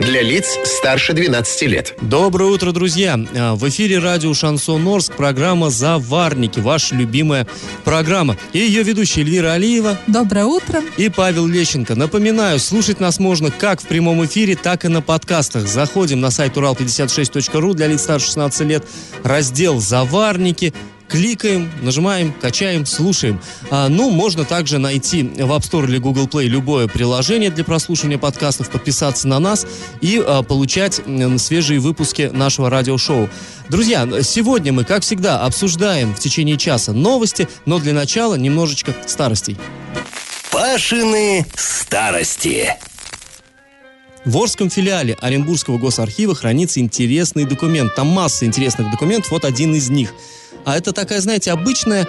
Для лиц старше 12 лет. Доброе утро, друзья! А, В эфире радио Шансон Орск, программа «Заварники», ваша любимая программа. И ее ведущая Эльвира Алиева Доброе утро. и Павел Лещенко. Напоминаю, слушать нас можно как в прямом эфире, так и на подкастах. Заходим на сайт урал56.ру для лиц старше 16 лет, раздел «Заварники», Кликаем, нажимаем, качаем, слушаем. А, ну, можно также найти в App Store или Google Play любое приложение для прослушивания подкастов, подписаться на нас и а, получать свежие выпуски нашего радиошоу. Друзья, сегодня мы, как всегда, обсуждаем в течение часа новости, но для начала немножечко старостей. Пашины старости. В Орском филиале Оренбургского госархива хранится интересный документ. Там масса интересных документов, вот один из них. А это такая, знаете, обычная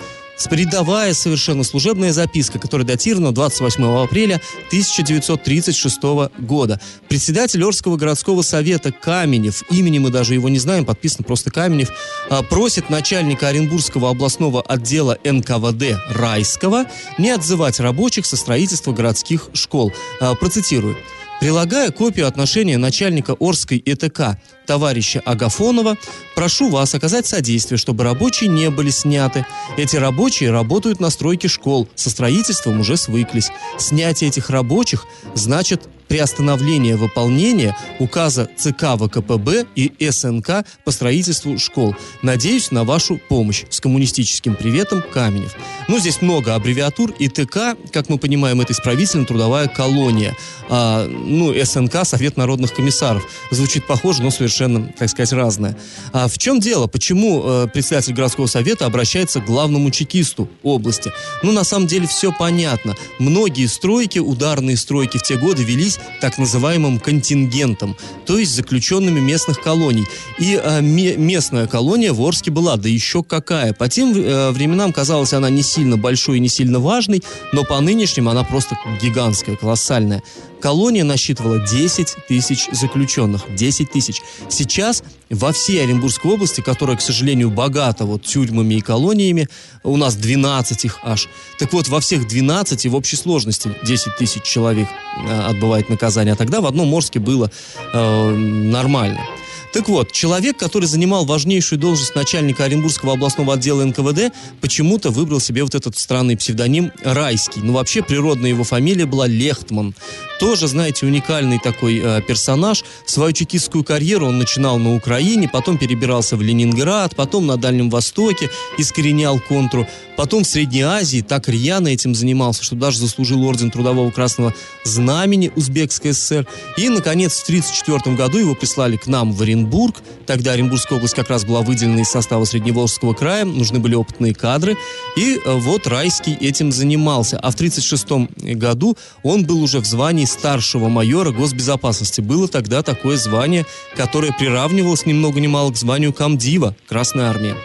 рядовая совершенно служебная записка, которая датирована 28 апреля 1936 года. Председатель Орского городского совета Каменев, имени мы даже его не знаем, подписан просто Каменев, а, просит начальника Оренбургского областного отдела НКВД Райского не отзывать рабочих со строительства городских школ. А, Процитирую. Прилагая копию отношения начальника Орской ИТК товарища Агафонова, прошу вас оказать содействие, чтобы рабочие не были сняты. Эти рабочие работают на стройке школ, со строительством уже свыклись. Снятие этих рабочих значит приостановление выполнения указа ЦК ВКПБ и СНК по строительству школ. Надеюсь на вашу помощь. С коммунистическим приветом, Каменев. Ну, здесь много аббревиатур. ИТК, как мы понимаем, это исправительно-трудовая колония. А, ну, СНК, Совет народных комиссаров. Звучит похоже, но совершенно, так сказать, разное. А в чем дело? Почему э, председатель городского совета обращается к главному чекисту области? Ну, на самом деле, все понятно. Многие стройки, ударные стройки в те годы велись так называемым контингентом, то есть заключенными местных колоний. И э, ме- местная колония в Орске была, да еще какая. По тем э, временам казалась она не сильно большой и не сильно важной, но по нынешним она просто гигантская, колоссальная. Колония насчитывала 10 тысяч заключенных. 10 тысяч. Сейчас во всей Оренбургской области, которая, к сожалению, богата вот тюрьмами и колониями, у нас 12 их аж. Так вот, во всех 12 в общей сложности 10 тысяч человек э, отбывает наказание. А тогда в одном Орске было э, нормально. Так вот, человек, который занимал важнейшую должность начальника Оренбургского областного отдела НКВД, почему-то выбрал себе вот этот странный псевдоним Райский. Ну, вообще, природная его фамилия была Лехтман. Тоже, знаете, уникальный такой э, персонаж. Свою чекистскую карьеру он начинал на Украине, потом перебирался в Ленинград, потом на Дальнем Востоке, искоренял контру, потом в Средней Азии так рьяно этим занимался, что даже заслужил орден Трудового Красного Знамени Узбекской ССР. И, наконец, в 1934 году его прислали к нам в Оренбург. Тогда Оренбургская область как раз была выделена из состава Средневолжского края, нужны были опытные кадры. И э, вот Райский этим занимался. А в 1936 году он был уже в звании старшего майора госбезопасности. Было тогда такое звание, которое приравнивалось ни много ни мало к званию комдива Красной Армии.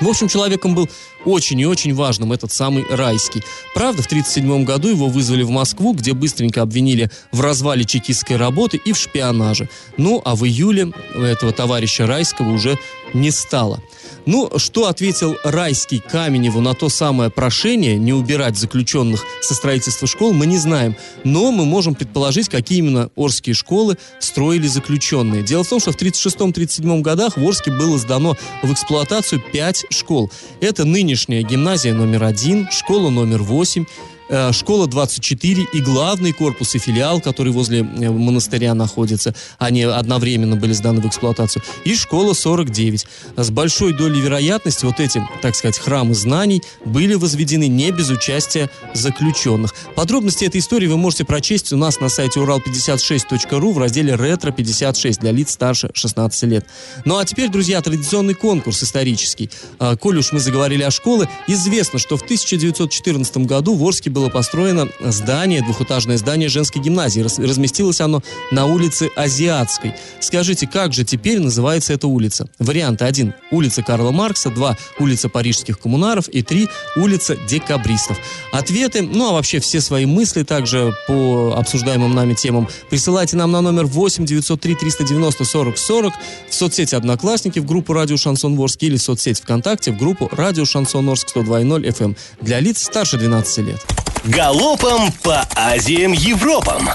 В общем, человеком был очень и очень важным этот самый Райский. Правда, в 1937 году его вызвали в Москву, где быстренько обвинили в развале чекистской работы и в шпионаже. Ну, а в июле этого товарища Райского уже не стало. Ну, что ответил Райский Каменеву на то самое прошение не убирать заключенных со строительства школ, мы не знаем. Но мы можем предположить, какие именно Орские школы строили заключенные. Дело в том, что в 1936-1937 годах в Орске было сдано в эксплуатацию 5 школ. Это нынешняя гимназия номер один, школа номер 8, э, школа 24 и главный корпус и филиал, который возле э, монастыря находится, они одновременно были сданы в эксплуатацию, и школа 49. С большой долей вероятности вот эти, так сказать, храмы знаний были возведены не без участия заключенных. Подробности этой истории вы можете прочесть у нас на сайте урал56.ру в разделе «Ретро-56» для лиц старше 16 лет. Ну а теперь, друзья, традиционный конкурс исторический. А, Коль уж мы заговорили о школе, известно, что в 1914 году в Орске было построено здание, двухэтажное здание женской гимназии. Разместилось оно на улице Азиатской. Скажите, как же теперь называется эта улица? Варианты 1. Улица Карла Маркса, 2. Улица Парижских коммунаров и 3. Улица Декабристов. Ответы, ну а вообще все свои мысли также по обсуждаемым нами темам присылайте нам на номер 8 903 390 40 40 в соцсети Одноклассники в группу Радио Шансон Орск или в соцсети ВКонтакте в группу Радио Шансон Орск 102.0 FM эм для лиц старше 12 лет. Галопом по Азиям Европам!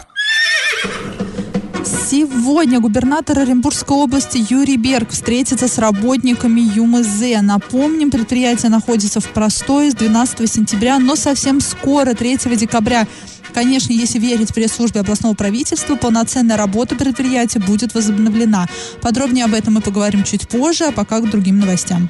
Сегодня губернатор Оренбургской области Юрий Берг встретится с работниками ЮМЗ. Напомним, предприятие находится в простое с 12 сентября, но совсем скоро, 3 декабря, Конечно, если верить пресс-службе областного правительства, полноценная работа предприятия будет возобновлена. Подробнее об этом мы поговорим чуть позже, а пока к другим новостям.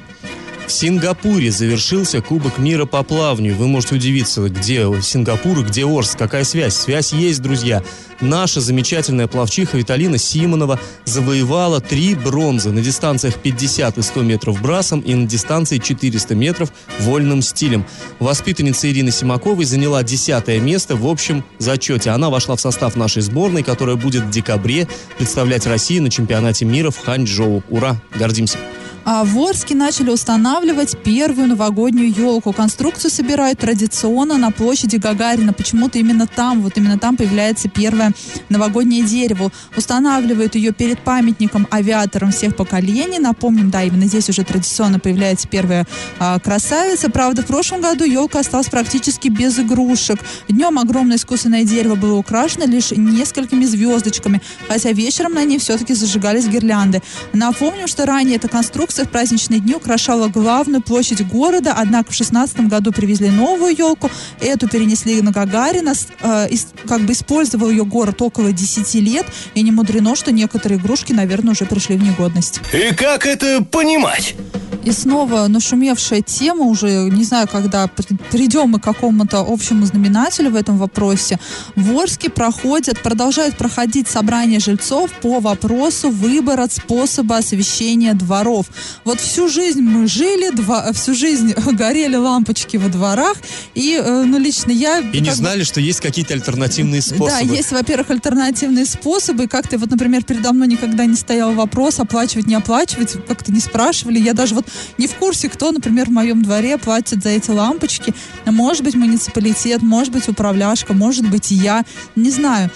В Сингапуре завершился Кубок мира по плаванию. Вы можете удивиться, где Сингапур и где Орск. Какая связь? Связь есть, друзья. Наша замечательная плавчиха Виталина Симонова завоевала три бронзы на дистанциях 50 и 100 метров брасом и на дистанции 400 метров вольным стилем. Воспитанница Ирины Симаковой заняла десятое место в общем зачете. Она вошла в состав нашей сборной, которая будет в декабре представлять Россию на чемпионате мира в Ханчжоу. Ура! Гордимся! А в Орске начали устанавливать первую новогоднюю елку. Конструкцию собирают традиционно на площади Гагарина. Почему-то именно там, вот именно там появляется первое новогоднее дерево. Устанавливают ее перед памятником авиаторам всех поколений. Напомним, да, именно здесь уже традиционно появляется первая а, красавица. Правда, в прошлом году елка осталась практически без игрушек. Днем огромное искусственное дерево было украшено лишь несколькими звездочками, хотя вечером на ней все-таки зажигались гирлянды. Напомним, что ранее эта конструкция В праздничные дни украшала главную площадь города, однако в 16 году привезли новую елку, эту перенесли на Гагарина, э, как бы использовал ее город около 10 лет, и не мудрено, что некоторые игрушки, наверное, уже пришли в негодность. И как это понимать? И снова нашумевшая тема, уже не знаю, когда придем мы к какому-то общему знаменателю в этом вопросе. В Орске проходят, продолжают проходить собрания жильцов по вопросу выбора способа освещения дворов. Вот всю жизнь мы жили, два, всю жизнь горели лампочки во дворах, и, э, ну, лично я... И не знали, бы, что есть какие-то альтернативные способы. Да, есть, во-первых, альтернативные способы. Как-то вот, например, передо мной никогда не стоял вопрос, оплачивать, не оплачивать, как-то не спрашивали. Я даже вот не в курсе, кто, например, в моем дворе платит за эти лампочки. Может быть, муниципалитет, может быть, управляшка, может быть, я. Не знаю.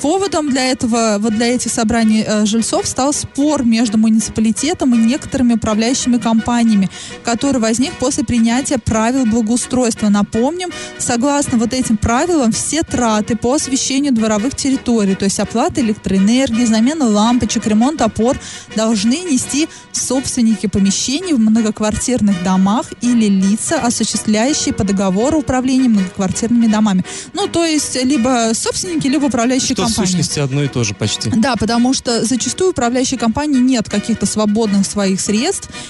Поводом для этого, вот для этих собраний э, жильцов стал спор между муниципалитетом и некоторыми управляющими компаниями, который возник после принятия правил благоустройства. Напомним, согласно вот этим правилам, все траты по освещению дворовых территорий, то есть оплата электроэнергии, замена лампочек, ремонт опор, должны нести собственники помещений в многоквартирных домах или лица, осуществляющие по договору управления многоквартирными домами. Ну, то есть, либо собственники, либо управляющие Что компании. в сущности одно и то же почти. Да, потому что зачастую управляющей компании нет каких-то свободных своих средств,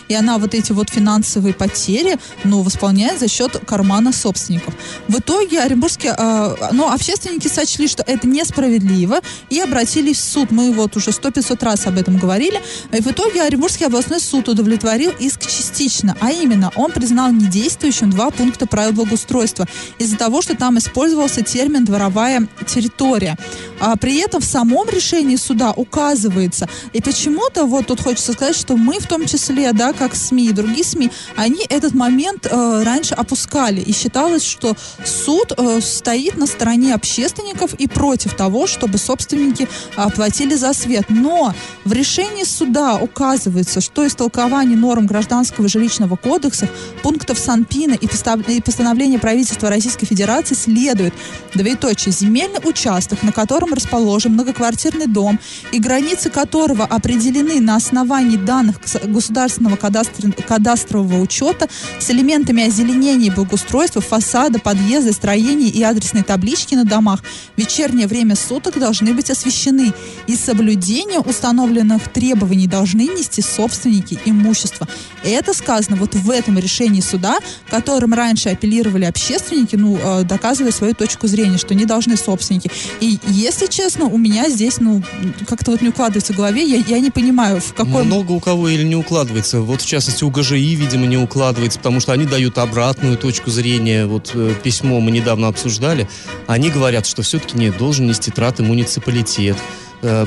и она вот эти вот финансовые потери, ну, восполняет за счет кармана собственников. В итоге оренбургские, э, ну, общественники сочли, что это несправедливо, и обратились в суд. Мы вот уже сто 500 раз об этом говорили. И в итоге Оренбургский областной суд удовлетворил иск частично, а именно он признал недействующим два пункта правил благоустройства из-за того, что там использовался термин «дворовая территория». А при этом в самом решении суда указывается, и почему-то вот тут хочется сказать, что мы в том числе, да, как СМИ и другие СМИ, они этот момент э, раньше опускали, и считалось, что суд э, стоит на стороне общественников и против того, чтобы собственники оплатили за свет. Но в решении суда указывается, что истолкование норм гражданского и жилищного кодекса, пунктов Санпина и постановления правительства Российской Федерации следует, двоеточие, земельный участок, на котором расположен многоквартирный дом и границы которого определены на основании данных государственного кадастр... кадастрового учета с элементами озеленения и благоустройства, фасада, подъезда, строений и адресной таблички на домах в вечернее время суток должны быть освещены и соблюдение установленных требований должны нести собственники имущества. Это сказано вот в этом решении суда, которым раньше апеллировали общественники, ну, э, доказывая свою точку зрения, что не должны собственники. И, если честно, у меня здесь, ну, как-то вот не укладывается в голове, я, я не понимаю, в какой... Много у кого или не укладывается. Вот, в частности, у ГЖИ, видимо, не укладывается, потому что они дают обратную точку зрения. Вот э, письмо мы недавно обсуждали. Они говорят, что все-таки не должен нести траты муниципалитет. Э,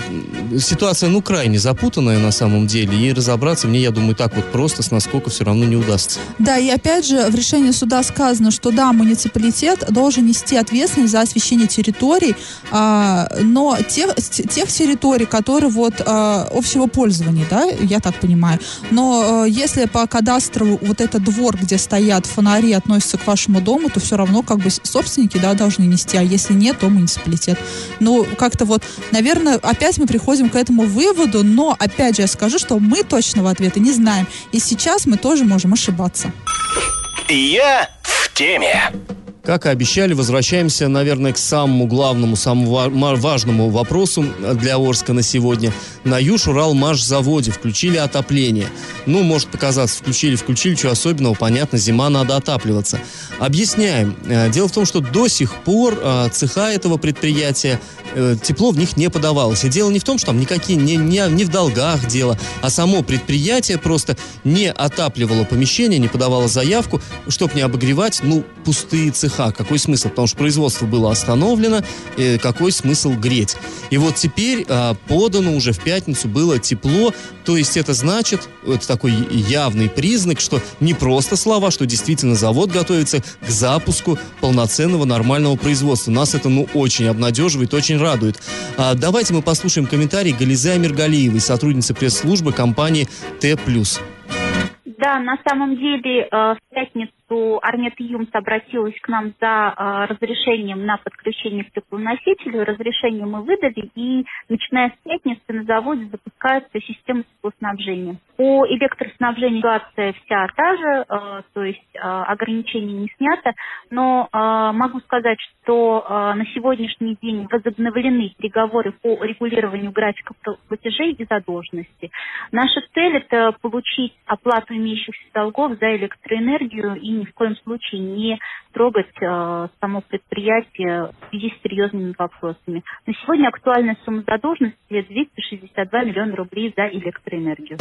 ситуация, ну, крайне запутанная на самом деле, и разобраться мне, я думаю, так вот просто с насколько все равно не удастся. Да, и опять же, в решении суда сказано, что да, муниципалитет должен нести ответственность за освещение территорий, а, но тех, тех территорий, которые вот а, общего пользования, да, я так понимаю. Но а, если по кадастру вот этот двор, где стоят фонари, относится к вашему дому, то все равно как бы собственники, да, должны нести, а если нет, то муниципалитет. Ну, как-то вот, наверное, опять мы приходим к этому выводу, но опять же я скажу, что мы точного ответа не знаем. И сейчас мы тоже можем ошибаться. Я в теме. Как и обещали, возвращаемся, наверное, к самому главному, самому важному вопросу для Орска на сегодня. На Юж-Урал-Маш-заводе включили отопление. Ну, может показаться, включили, включили, что особенного, понятно, зима, надо отапливаться. Объясняем. Э, дело в том, что до сих пор э, цеха этого предприятия э, тепло в них не подавалось. И дело не в том, что там никакие, не, не, не в долгах дело, а само предприятие просто не отапливало помещение, не подавало заявку, чтобы не обогревать, ну, пустые цеха ЖКХ. Какой смысл? Потому что производство было остановлено, э, какой смысл греть? И вот теперь э, подано уже в пятницу было тепло, то есть это значит, это такой явный признак, что не просто слова, что действительно завод готовится к запуску полноценного нормального производства. Нас это, ну, очень обнадеживает, очень радует. А, давайте мы послушаем комментарий Гализы Амиргалиевой, сотрудницы пресс-службы компании Т+. Да, на самом деле э, в пятницу что Армет Юмс обратилась к нам за э, разрешением на подключение к теплоносителю. Разрешение мы выдали, и начиная с пятницы на заводе запускается система теплоснабжения. По электроснабжению ситуация вся та же, э, то есть э, ограничений не снято, но э, могу сказать, что э, на сегодняшний день возобновлены переговоры по регулированию графика платежей и задолженности. Наша цель – это получить оплату имеющихся долгов за электроэнергию и ни в коем случае не трогать э, само предприятие в связи с серьезными вопросами. На сегодня актуальная сумма задолженности 262 миллиона рублей за электроэнергию.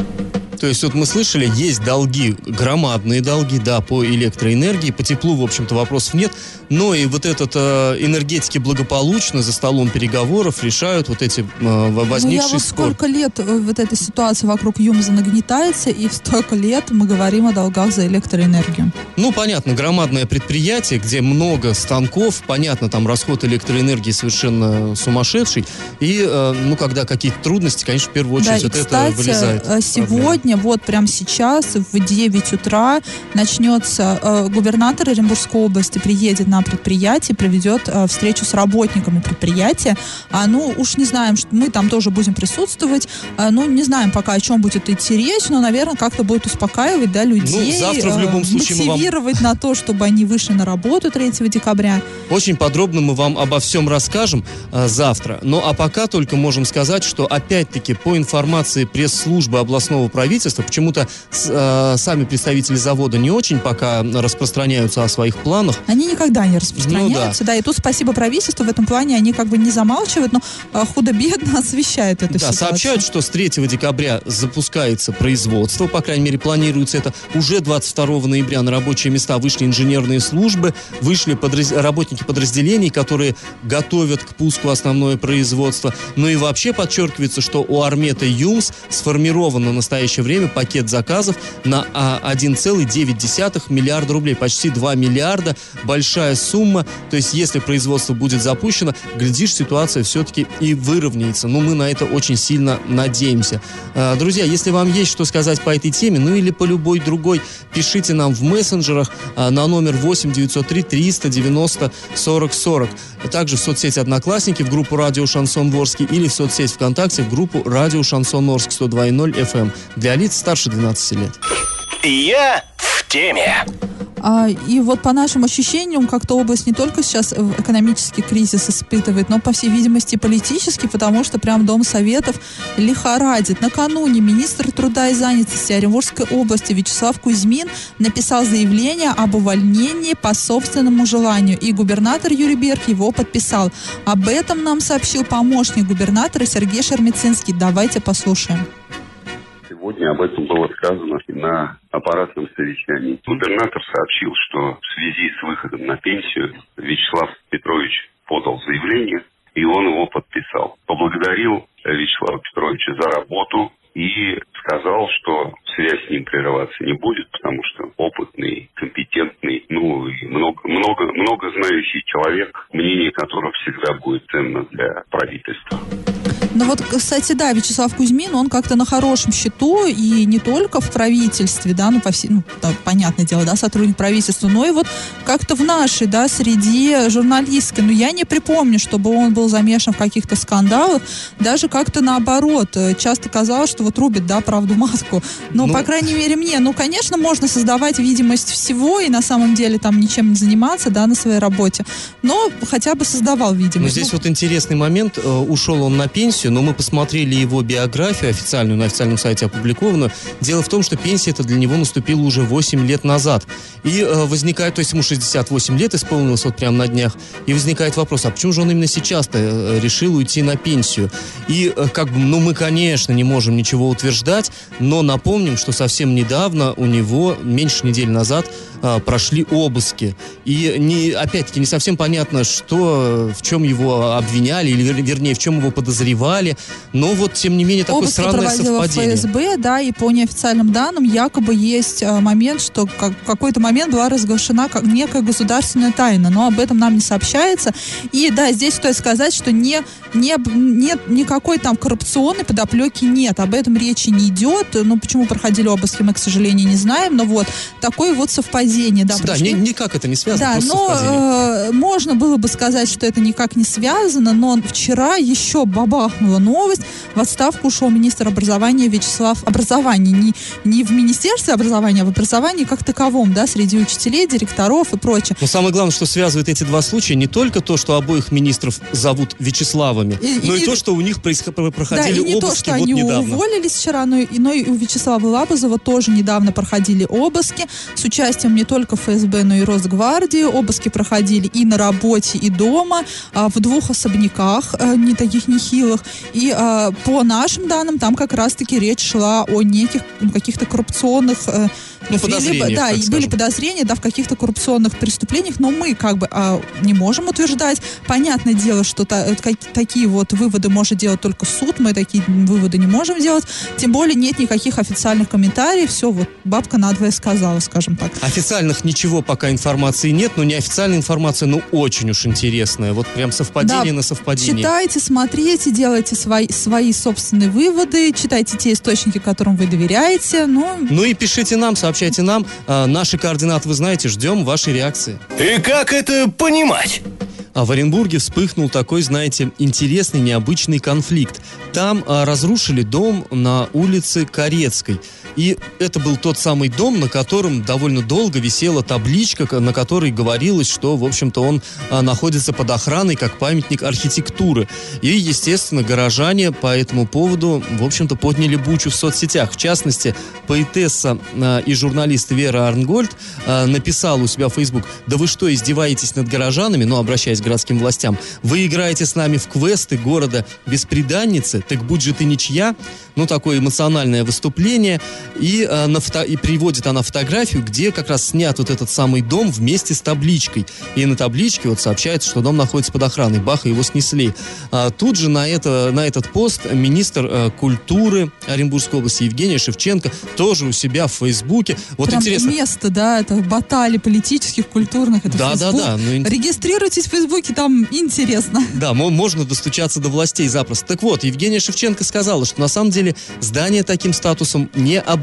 То есть вот мы слышали, есть долги, громадные долги, да, по электроэнергии, по теплу, в общем-то, вопросов нет, но и вот этот э, энергетики благополучно за столом переговоров решают вот эти э, возникшие ну, я вот спор. сколько лет э, вот эта ситуация вокруг ЮМЗа нагнетается, и столько лет мы говорим о долгах за электроэнергию. Ну, понятно, громадное предприятие, где много станков, понятно, там расход электроэнергии совершенно сумасшедший, и, э, ну, когда какие-то трудности, конечно, в первую очередь да, вот кстати, это вылезает. Э, сегодня сегодня, вот прямо сейчас, в 9 утра, начнется, э, губернатор Оренбургской области приедет на предприятие, проведет э, встречу с работниками предприятия. А, ну, уж не знаем, что мы там тоже будем присутствовать. А, ну, не знаем пока, о чем будет идти речь, но, наверное, как-то будет успокаивать, да, людей. Ну, завтра в любом случае мотивировать вам... на то, чтобы они вышли на работу 3 декабря. Очень подробно мы вам обо всем расскажем э, завтра. Ну, а пока только можем сказать, что, опять-таки, по информации пресс-службы областного правительства, правительства. Почему-то э, сами представители завода не очень пока распространяются о своих планах. Они никогда не распространяются, ну, да. да. И тут спасибо правительству в этом плане, они как бы не замалчивают, но э, худо-бедно освещают эту да, ситуацию. сообщают, что с 3 декабря запускается производство, по крайней мере, планируется это. Уже 22 ноября на рабочие места вышли инженерные службы, вышли подраз... работники подразделений, которые готовят к пуску основное производство. Ну и вообще подчеркивается, что у Армета ЮМС сформировано в настоящее время пакет заказов на 1,9 а, миллиарда рублей. Почти 2 миллиарда. Большая сумма. То есть, если производство будет запущено, глядишь, ситуация все-таки и выровняется. Но мы на это очень сильно надеемся. А, друзья, если вам есть что сказать по этой теме, ну или по любой другой, пишите нам в мессенджерах а, на номер 8 903 390 40 40. Также в соцсети Одноклассники, в группу Радио Шансон Ворске или в соцсеть ВКонтакте в группу Радио Шансон Орск 102.0 FM для лиц старше 12 лет. Я в теме. А, и вот по нашим ощущениям, как-то область не только сейчас экономический кризис испытывает, но, по всей видимости, политический, потому что прям Дом Советов лихорадит. Накануне министр труда и занятости Оренбургской области Вячеслав Кузьмин написал заявление об увольнении по собственному желанию, и губернатор Юрий Берг его подписал. Об этом нам сообщил помощник губернатора Сергей Шермицинский. Давайте послушаем. Сегодня об этом было сказано на аппаратном совещании. Губернатор сообщил, что в связи с выходом на пенсию Вячеслав Петрович подал заявление, и он его подписал. Поблагодарил Вячеслава Петровича за работу и сказал, что связь с ним прерываться не будет, потому что опытный, компетентный, ну и много, много, много знающий человек, мнение которого всегда будет ценно для правительства. Ну вот, кстати, да, Вячеслав Кузьмин, он как-то на хорошем счету, и не только в правительстве, да, ну, по всей, ну, да, понятное дело, да, сотрудник правительства, но и вот как-то в нашей, да, среде журналистской. Но я не припомню, чтобы он был замешан в каких-то скандалах, даже как-то наоборот. Часто казалось, что вот рубит, да, правду матку. Но, ну, по крайней мере, мне, ну, конечно, можно создавать видимость всего и на самом деле там ничем не заниматься, да, на своей работе, но хотя бы создавал видимость. Но здесь ну, вот интересный момент, э, ушел он на пенсию, пенсию, но мы посмотрели его биографию официальную, на официальном сайте опубликованную. Дело в том, что пенсия это для него наступила уже 8 лет назад. И э, возникает, то есть ему 68 лет исполнилось вот прямо на днях, и возникает вопрос, а почему же он именно сейчас-то э, решил уйти на пенсию? И э, как бы, ну мы, конечно, не можем ничего утверждать, но напомним, что совсем недавно у него, меньше недели назад, э, прошли обыски. И не, опять-таки не совсем понятно, что, в чем его обвиняли, или вернее, в чем его подозревали, но вот, тем не менее, такое Обыски странное совпадение. ФСБ, да, и по неофициальным данным якобы есть э, момент, что как, в какой-то момент была разглашена как некая государственная тайна, но об этом нам не сообщается. И да, здесь стоит сказать, что не, не, нет никакой там коррупционной подоплеки нет, об этом речи не идет. Ну, почему проходили обыски, мы, к сожалению, не знаем, но вот такое вот совпадение. Да, да ни, никак это не связано, Да, но э, можно было бы сказать, что это никак не связано, но вчера еще бабахнул грохнула новость. В отставку ушел министр образования Вячеслав Образования. Не, не в Министерстве образования, а в образовании как таковом, да, среди учителей, директоров и прочее. Но самое главное, что связывает эти два случая, не только то, что обоих министров зовут Вячеславами, и, но и, и то, что у них проходили да, и не то, что вот они недавно. уволились вчера, но и, но и у Вячеслава Лабазова тоже недавно проходили обыски с участием не только ФСБ, но и Росгвардии. Обыски проходили и на работе, и дома, а, в двух особняках, а, не таких нехилых. И э, по нашим данным, там как раз-таки речь шла о неких каких-то коррупционных э, ну, были, да, и были подозрения, да, в каких-то коррупционных преступлениях, но мы как бы а, не можем утверждать. Понятное дело, что та, как, такие вот выводы может делать только суд, мы такие выводы не можем делать. Тем более нет никаких официальных комментариев. Все, вот бабка надвое сказала, скажем так. Официальных ничего пока информации нет, но неофициальная информация, ну, очень уж интересная. Вот прям совпадение да, на совпадение. Читайте, смотрите, делайте свои, свои собственные выводы, читайте те источники, которым вы доверяете. Ну, ну и пишите нам, сообщайте нам. А, наши координаты вы знаете, ждем вашей реакции. И как это понимать? А в Оренбурге вспыхнул такой, знаете, интересный, необычный конфликт. Там а, разрушили дом на улице Корецкой. И это был тот самый дом, на котором довольно долго висела табличка, на которой говорилось, что, в общем-то, он а, находится под охраной как памятник архитектуры. И, естественно, горожане по этому поводу, в общем-то, подняли бучу в соцсетях. В частности, поэтесса а, и журналист Вера Арнгольд а, написала у себя в Facebook, да вы что, издеваетесь над горожанами, ну, обращаясь городским властям. Вы играете с нами в квесты города беспреданницы, так будь же ты ничья. Ну, такое эмоциональное выступление. И, э, на фото... и приводит она фотографию, где как раз снят вот этот самый дом вместе с табличкой. И на табличке вот сообщается, что дом находится под охраной. Баха его снесли. А тут же на, это, на этот пост министр э, культуры Оренбургской области Евгения Шевченко тоже у себя в Фейсбуке. Вот Прям интересно. место, да, это баталий политических, культурных. Это да, да, да. Ну, Регистрируйтесь в Фейсбуке Фейсбуке, там интересно. Да, можно достучаться до властей запросто. Так вот, Евгения Шевченко сказала, что на самом деле здание таким статусом не обладает.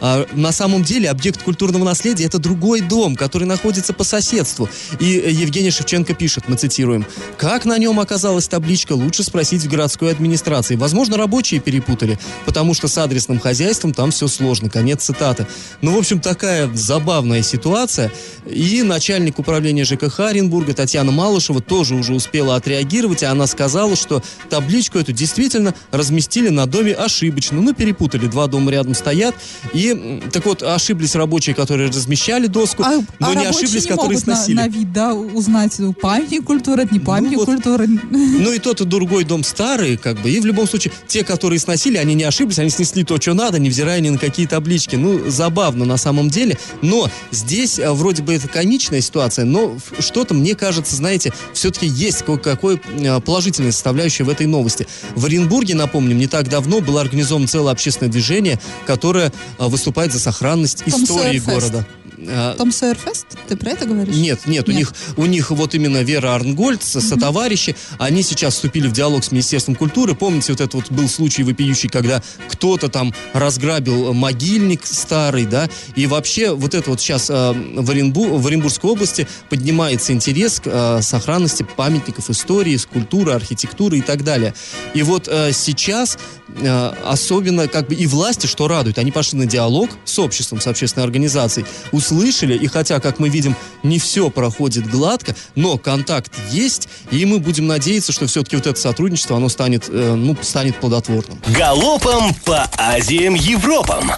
А, на самом деле объект культурного наследия это другой дом, который находится по соседству. И э, Евгений Шевченко пишет, мы цитируем, «Как на нем оказалась табличка, лучше спросить в городской администрации. Возможно, рабочие перепутали, потому что с адресным хозяйством там все сложно». Конец цитаты. Ну, в общем, такая забавная ситуация. И начальник управления ЖКХ Оренбурга Татьяна Малышева тоже уже успела отреагировать, и она сказала, что табличку эту действительно разместили на доме ошибочно. Ну, перепутали, два дома рядом стоят. И, так вот, ошиблись рабочие, которые размещали доску, А, но а не ошиблись, не которые могут на- сносили. На, вид, да, узнать, ну, памятник культуры, это не памятник вот. культуры. Ну и тот, и другой дом старые, как бы. И в любом случае, те, которые сносили, они не ошиблись, они снесли то, что надо, невзирая ни на какие таблички. Ну, забавно на самом деле. Но здесь а, вроде бы это комичная ситуация, но что-то, мне кажется, знаете, все-таки есть ко- какое а, положительная составляющая в этой новости. В Оренбурге, напомним, не так давно было организовано целое общественное движение, которое а, выступает за сохранность истории города. А, Том Сойерфест? Ты про это говоришь? нет, нет, у Нет. них у них вот именно Вера Арнгольд, со- сотоварищи, они сейчас вступили в диалог с Министерством культуры. Помните, вот этот вот был случай вопиющий, когда кто-то там разграбил могильник старый, да, и вообще вот это вот сейчас э, в, Оренбу- в Оренбургской области поднимается интерес к э, сохранности памятников истории, скульптуры, архитектуры и так далее. И вот э, сейчас э, особенно как бы и власти, что радует, они пошли на диалог с обществом, с общественной организацией, услышали, и хотя, как мы видим, не все проходит гладко, но контакт есть, и мы будем надеяться, что все-таки вот это сотрудничество, оно станет, э, ну, станет плодотворным. Галопом по Азиям Европам.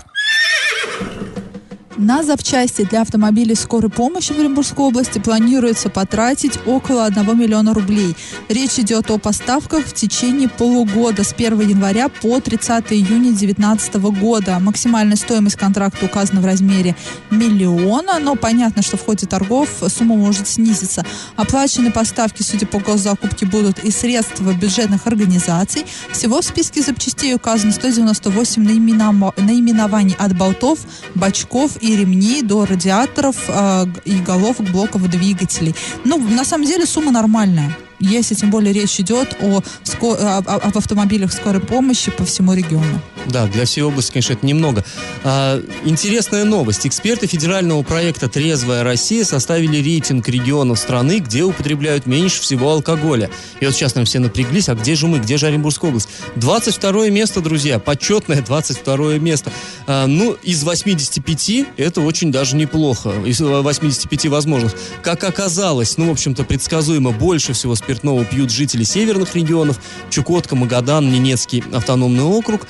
На запчасти для автомобилей скорой помощи в Оренбургской области планируется потратить около 1 миллиона рублей. Речь идет о поставках в течение полугода с 1 января по 30 июня 2019 года. Максимальная стоимость контракта указана в размере миллиона, но понятно, что в ходе торгов сумма может снизиться. Оплачены поставки, судя по госзакупке, будут из средств бюджетных организаций. Всего в списке запчастей указано 198 наименомо- наименований от болтов, бачков и ремней до радиаторов э, и головок блоков двигателей. Ну, на самом деле сумма нормальная. Если тем более речь идет о- о- об автомобилях скорой помощи по всему региону. Да, для всей области, конечно, это немного. А, интересная новость. Эксперты федерального проекта «Трезвая Россия» составили рейтинг регионов страны, где употребляют меньше всего алкоголя. И вот сейчас нам все напряглись, а где же мы, где же Оренбургская область? 22 место, друзья, почетное 22 место. А, ну, из 85 это очень даже неплохо, из 85 возможных. Как оказалось, ну, в общем-то, предсказуемо, больше всего спиртного пьют жители северных регионов, Чукотка, Магадан, Ненецкий автономный округ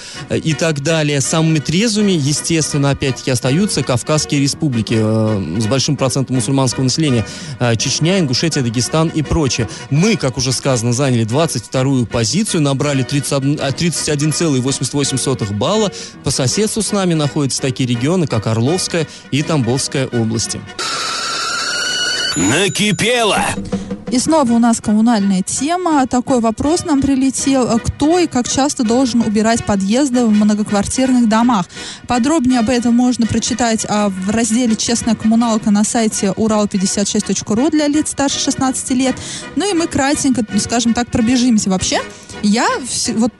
и так далее. Самыми трезвыми, естественно, опять-таки остаются Кавказские республики э, с большим процентом мусульманского населения. Э, Чечня, Ингушетия, Дагестан и прочее. Мы, как уже сказано, заняли 22-ю позицию, набрали 31, а, 31,88 балла. По соседству с нами находятся такие регионы, как Орловская и Тамбовская области. Накипело! И снова у нас коммунальная тема. Такой вопрос нам прилетел. Кто и как часто должен убирать подъезды в многоквартирных домах? Подробнее об этом можно прочитать а, в разделе «Честная коммуналка» на сайте урал56.ру для лиц старше 16 лет. Ну и мы кратенько, скажем так, пробежимся. Вообще, я вот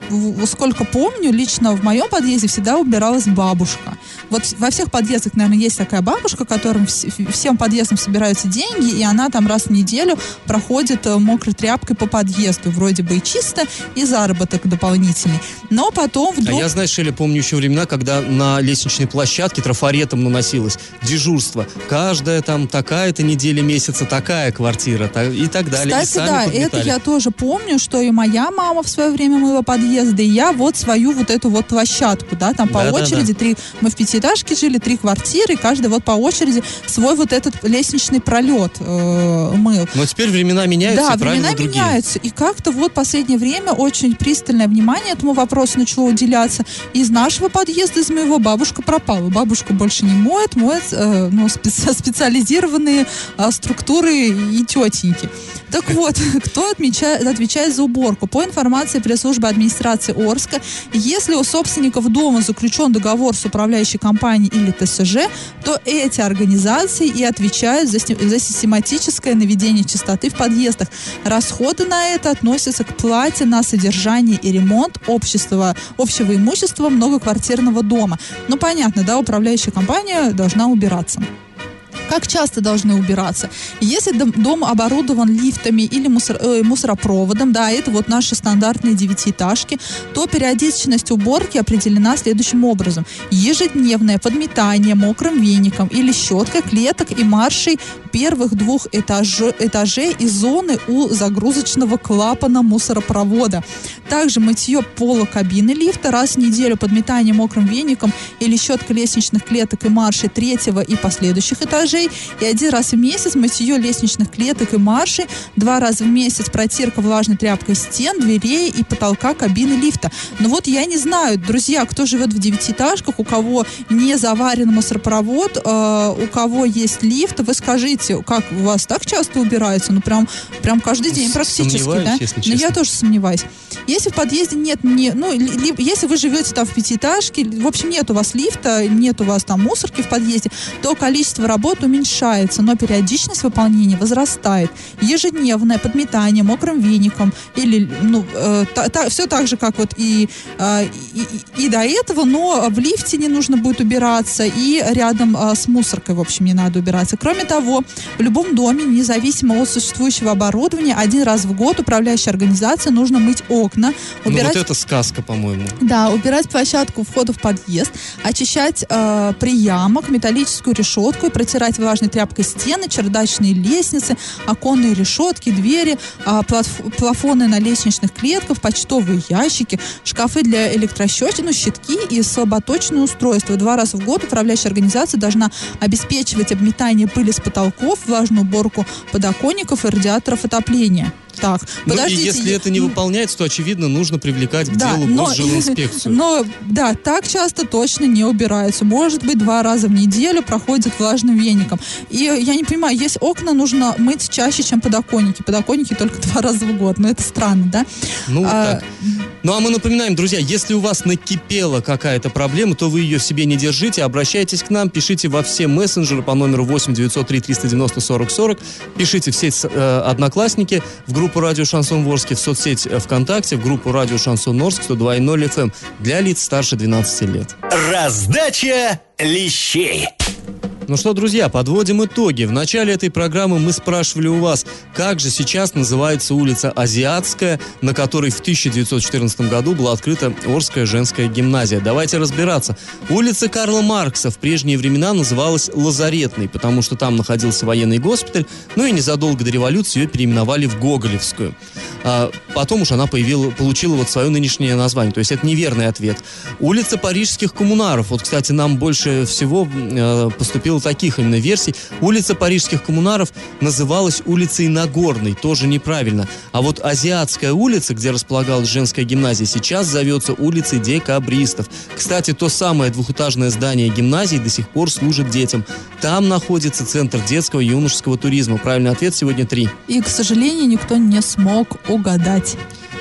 сколько помню, лично в моем подъезде всегда убиралась бабушка. Вот во всех подъездах, наверное, есть такая бабушка, которым вс- всем подъездам собираются деньги, и она там раз в неделю проходит э, мокрой тряпкой по подъезду. Вроде бы и чисто, и заработок дополнительный. Но потом А вдруг... я, знаешь, Шеля, помню еще времена, когда на лестничной площадке трафаретом наносилось дежурство. Каждая там такая-то неделя месяца, такая квартира и так далее. Кстати, да, это подметали. я тоже помню, что и моя мама в свое время мыла подъезды, и я вот свою вот эту вот площадку, да, там по Да-да-да. очереди, три, мы в пятиэтажке жили, три квартиры, и каждый вот по очереди свой вот этот лестничный пролет э, мыл. Но теперь времена меняются, Да, времена другие. меняются. И как-то вот в последнее время очень пристальное внимание этому вопросу начало уделяться. Из нашего подъезда, из моего, бабушка пропала. Бабушка больше не моет, моет э, ну, специ- специализированные а, структуры и тетеньки. Так вот, кто отмечает, отвечает за уборку? По информации пресс-службы администрации Орска, если у собственников дома заключен договор с управляющей компанией, компаний или ТСЖ, то эти организации и отвечают за, за систематическое наведение чистоты в подъездах. Расходы на это относятся к плате на содержание и ремонт общества, общего имущества многоквартирного дома. Ну, понятно, да, управляющая компания должна убираться. Как часто должны убираться? Если дом оборудован лифтами или мусор, э, мусоропроводом, да, это вот наши стандартные девятиэтажки, то периодичность уборки определена следующим образом. Ежедневное подметание мокрым веником или щеткой клеток и маршей первых двух этаж, этажей и зоны у загрузочного клапана мусоропровода. Также мытье пола кабины лифта раз в неделю, подметание мокрым веником или щетка лестничных клеток и маршей третьего и последующих этажей, этажей и один раз в месяц мытье лестничных клеток и маршей, два раза в месяц протирка влажной тряпкой стен, дверей и потолка кабины лифта. Но вот я не знаю, друзья, кто живет в девятиэтажках, у кого не заварен мусоропровод, э, у кого есть лифт, вы скажите, как у вас так часто убирается? Ну, прям, прям каждый день практически, да? Но я тоже сомневаюсь. Если в подъезде нет, не, ну, ли, если вы живете там в пятиэтажке, в общем, нет у вас лифта, нет у вас там мусорки в подъезде, то количество работ уменьшается, но периодичность выполнения возрастает. Ежедневное подметание мокрым веником или, ну, э, та, та, все так же, как вот и, э, и, и до этого, но в лифте не нужно будет убираться, и рядом э, с мусоркой, в общем, не надо убираться. Кроме того, в любом доме, независимо от существующего оборудования, один раз в год управляющая организация нужно мыть окна. Убирать... Ну, вот это сказка, по-моему. Да, убирать площадку входа в подъезд, очищать э, приямок, металлическую решетку и протирать влажной тряпкой стены, чердачные лестницы, оконные решетки, двери, а, плафоны на лестничных клетках, почтовые ящики, шкафы для электросчетчиков, ну, щитки и слаботочные устройства. Два раза в год управляющая организация должна обеспечивать обметание пыли с потолков, влажную уборку подоконников и радиаторов отопления так. Ну, Подождите, и если это не выполняется, то, очевидно, нужно привлекать к да, делу но, госжилинспекцию. Но, да, так часто точно не убираются. Может быть, два раза в неделю проходит влажным веником. И я не понимаю, есть окна нужно мыть чаще, чем подоконники. Подоконники только два раза в год. Но это странно, да? Ну, а, так. Ну, а мы напоминаем, друзья, если у вас накипела какая-то проблема, то вы ее в себе не держите, обращайтесь к нам, пишите во все мессенджеры по номеру 8 903 390 40 40, пишите в сеть э, Одноклассники, в группу Радио Шансон Ворске, в соцсеть э, ВКонтакте, в группу Радио Шансон Орск 102.0 FM для лиц старше 12 лет. Раздача лещей. Ну что, друзья, подводим итоги. В начале этой программы мы спрашивали у вас, как же сейчас называется улица Азиатская, на которой в 1914 году была открыта Орская женская гимназия. Давайте разбираться. Улица Карла Маркса в прежние времена называлась Лазаретной, потому что там находился военный госпиталь, ну и незадолго до революции ее переименовали в Гоголевскую. А потом уж она появила, получила вот свое нынешнее название, то есть это неверный ответ. Улица Парижских коммунаров. Вот, кстати, нам больше всего э, поступило таких именно версий. Улица Парижских коммунаров называлась улицей Нагорной, тоже неправильно. А вот Азиатская улица, где располагалась женская гимназия, сейчас зовется улицей Декабристов. Кстати, то самое двухэтажное здание гимназии до сих пор служит детям. Там находится Центр детского и юношеского туризма. Правильный ответ сегодня три. И, к сожалению, никто не смог угадать.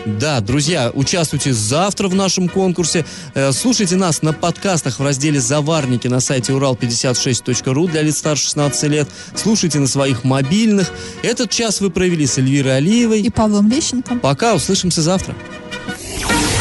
Да, друзья, участвуйте завтра в нашем конкурсе. Э, слушайте нас на подкастах в разделе «Заварники» на сайте урал56.ру для лиц старше 16 лет. Слушайте на своих мобильных. Этот час вы провели с Эльвирой Алиевой. И Павлом Лещенко. Пока, услышимся завтра.